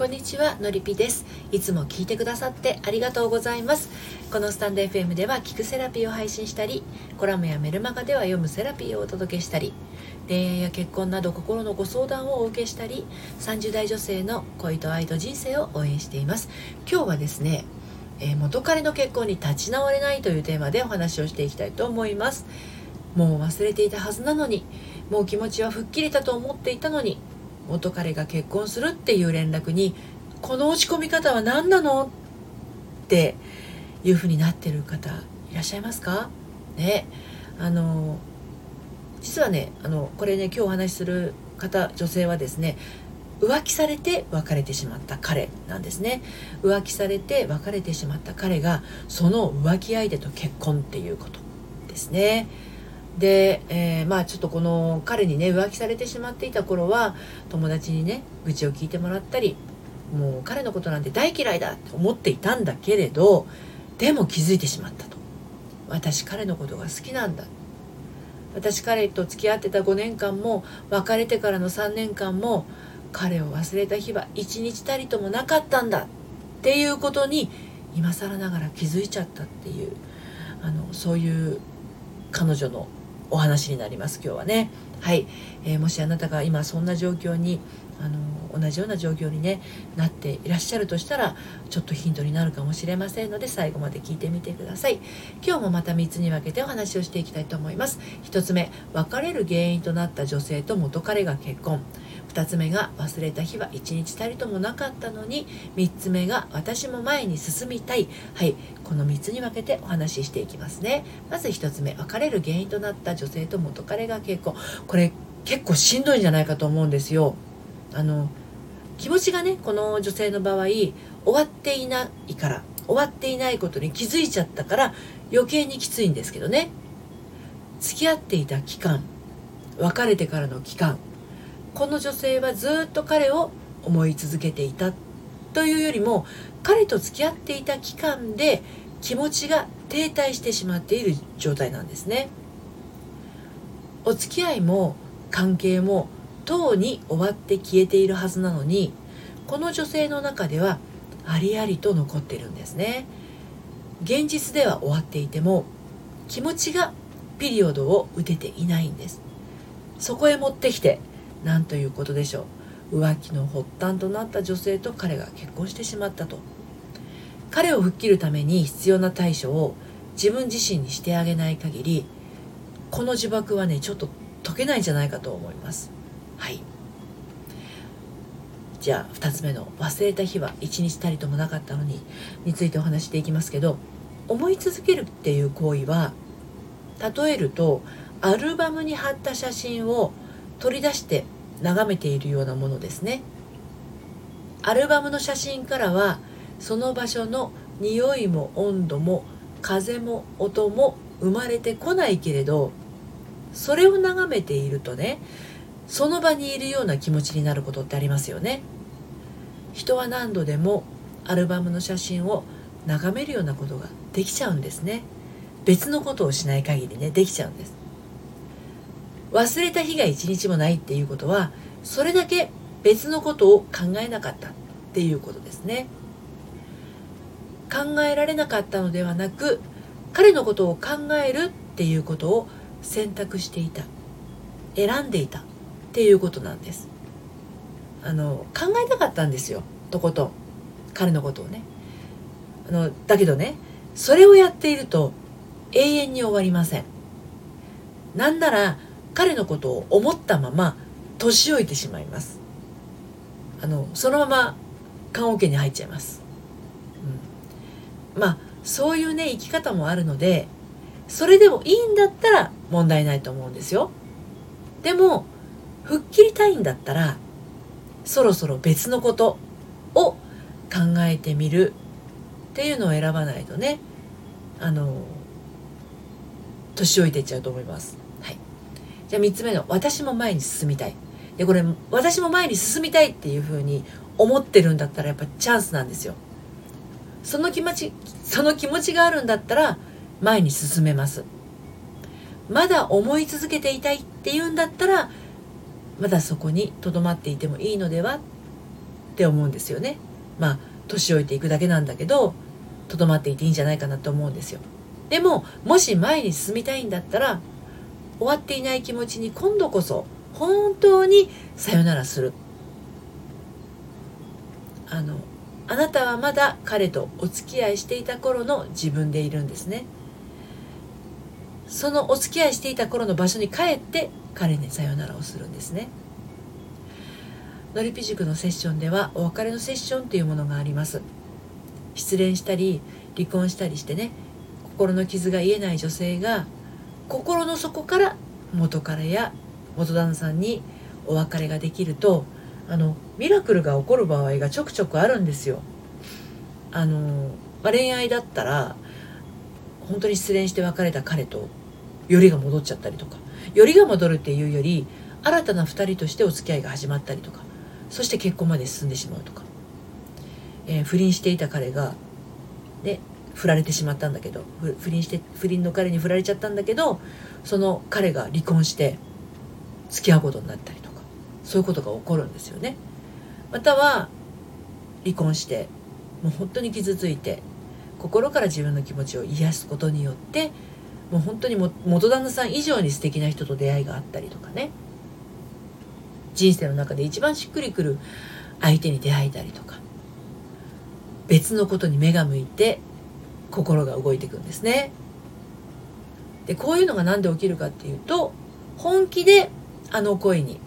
こんにちはのりぴです。いつも聞いてくださってありがとうございます。このスタンド FM では聞くセラピーを配信したりコラムやメルマガでは読むセラピーをお届けしたり恋愛や結婚など心のご相談をお受けしたり30代女性の恋と愛と人生を応援しています。今日はですねえ元彼の結婚に立ち直れないというテーマでお話をしていきたいと思います。もう忘れていたはずなのにもう気持ちは吹っ切れたと思っていたのに元彼が結婚するっていう連絡にこの落ち込み方は何なのっていうふうになってる方いらっしゃいますか？ね。あの実はねあのこれね今日お話しする方女性はですね浮気されて別れてしまった彼なんですね。浮気されて別れてしまった彼がその浮気相手と結婚っていうことですね。で、えー、まあちょっとこの彼にね浮気されてしまっていた頃は友達にね愚痴を聞いてもらったりもう彼のことなんて大嫌いだって思っていたんだけれどでも気づいてしまったと。私彼のことが好きなんだ。私彼と付き合ってた5年間も別れてからの3年間も彼を忘れた日は一日たりともなかったんだ。っていうことに今更ながら気づいちゃったっていうあのそういう彼女のお話になります今日はね。はい、えー、もしあなたが今そんな状況にあの同じような状況に、ね、なっていらっしゃるとしたらちょっとヒントになるかもしれませんので最後まで聞いてみてください。今日もまた3つに分けてお話をしていきたいと思います。1つ目別れる原因となった女性と元彼が結婚。2つ目が忘れた日は1日たりともなかったのに3つ目が私も前に進みたい。はいこの3つに分けてお話ししていきますね。まず1つ目別れる原因となった女性と元彼が結婚。これ結構しんどいんじゃないかと思うんですよ。あの気持ちがねこの女性の場合終わっていないから終わっていないことに気づいちゃったから余計にきついんですけどね。付き合っていた期間別れてからの期間この女性はずっと彼を思い続けていたというよりも彼と付き合っていた期間で気持ちが停滞してしまっている状態なんですね。お付き合いも関係もとうに終わって消えているはずなのにこの女性の中ではありありと残ってるんですね。現実では終わっていても気持ちがピリオドを打てていないんです。そこへ持ってきて何ということでしょう。浮気の発端となった女性と彼が結婚してしまったと。彼を吹っ切るために必要な対処を自分自身にしてあげない限りこの呪縛はねちょっと解けないんじゃないかと思います。はい。じゃあ2つ目の忘れた日は一日たりともなかったのにについてお話していきますけど思い続けるっていう行為は例えるとアルバムに貼った写真を取り出して眺めているようなものですね。アルバムの写真からはその場所の匂いも温度も風も音も生まれてこないけれどそれを眺めているとねその場にいるような気持ちになることってありますよね。人は何度でもアルバムの写真を眺めるようなことができちゃうんですね。別のことをしない限りねできちゃうんです。忘れた日が一日もないっていうことはそれだけ別のことを考えなかったっていうことですね。考えられなかったのではなく彼のことを考えるっていうことを選択していた。選んでいたっていうことなんです。あの考えたかったんですよ。とことん。彼のことをね。あのだけどねそれをやっていると永遠に終わりません。なんなら彼のことを思ったまま年老いてしまいます。あのそのまま棺桶に入っちゃいます、うん、まあそういうね生き方もあるのでそれでもいいんだったら問題ないと思うんですよ。でも吹っ切りたいんだったらそろそろ別のことを考えてみるっていうのを選ばないとねあの年老いていっちゃうと思います。じゃあ3つ目の私も前に進みたい。でこれ私も前に進みたいっていうふうに思ってるんだったらやっぱチャンスなんですよ。その気持ちその気持ちがあるんだったら前に進めます。まだ思い続けていたいっていうんだったらまだそこにとどまっていてもいいのではって思うんですよね。まあ年老いていくだけなんだけどとどまっていていいんじゃないかなと思うんですよ。でももし前に進みたいんだったら終わっていない気持ちに今度こそ本当にさよならする。あのあなたはまだ彼とお付き合いしていた頃の自分でいるんですね。そのお付き合いしていた頃の場所に帰って彼にさよならをするんですね。のりぴ塾のセッションではお別れのセッションというものがあります。失恋したり離婚したりしてね心の傷が癒えない女性が心の底から元彼や元旦那さんにお別れができるとあのミラクルが起こる場合がちょくちょくあるんですよ。あのまあ、恋愛だったら本当に失恋して別れた彼とよりが戻っちゃったりとかよりが戻るっていうより新たな2人としてお付き合いが始まったりとかそして結婚まで進んでしまうとか、えー、不倫していた彼が、ね、振られてしまったんだけど不倫して不倫の彼に振られちゃったんだけどその彼が離婚して付き合うことになったりとかそういうことが起こるんですよね。または離婚してもう本当に傷ついて心から自分の気持ちを癒すことによってもう本当にも元旦那さん以上に素敵な人と出会いがあったりとかね人生の中で一番しっくりくる相手に出会えたりとか別のことに目が向いて心が動いていくんですね。でこういうのが何で起きるかっていうと本気であの恋に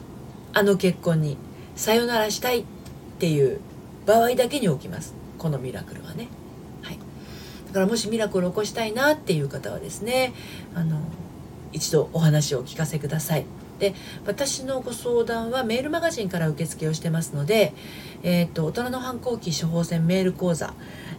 あの結婚にさよならしたいっていう場合だけに起きますこのミラクルはね。はい、だからもしミラクルを起こしたいなっていう方はですねあの一度お話をお聞かせください。で私のご相談はメールマガジンから受付をしてますので、えーと、大人の反抗期処方箋メール講座、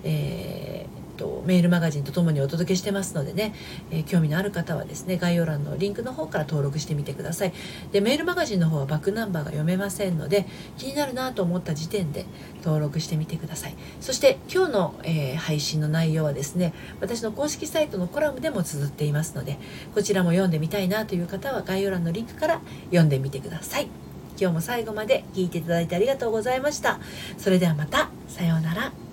えーと、メールマガジンとともにお届けしてますのでね、えー、興味のある方はですね概要欄のリンクの方から登録してみてください。でメールマガジンの方はバックナンバーが読めませんので気になるなと思った時点で登録してみてください。そして今日の、えー、配信の内容はですね私の公式サイトのコラムでも綴っていますのでこちらも読んでみたいなという方は概要欄のリンクから読んでみてください。今日も最後まで聞いていただいてありがとうございました。それではまたさようなら。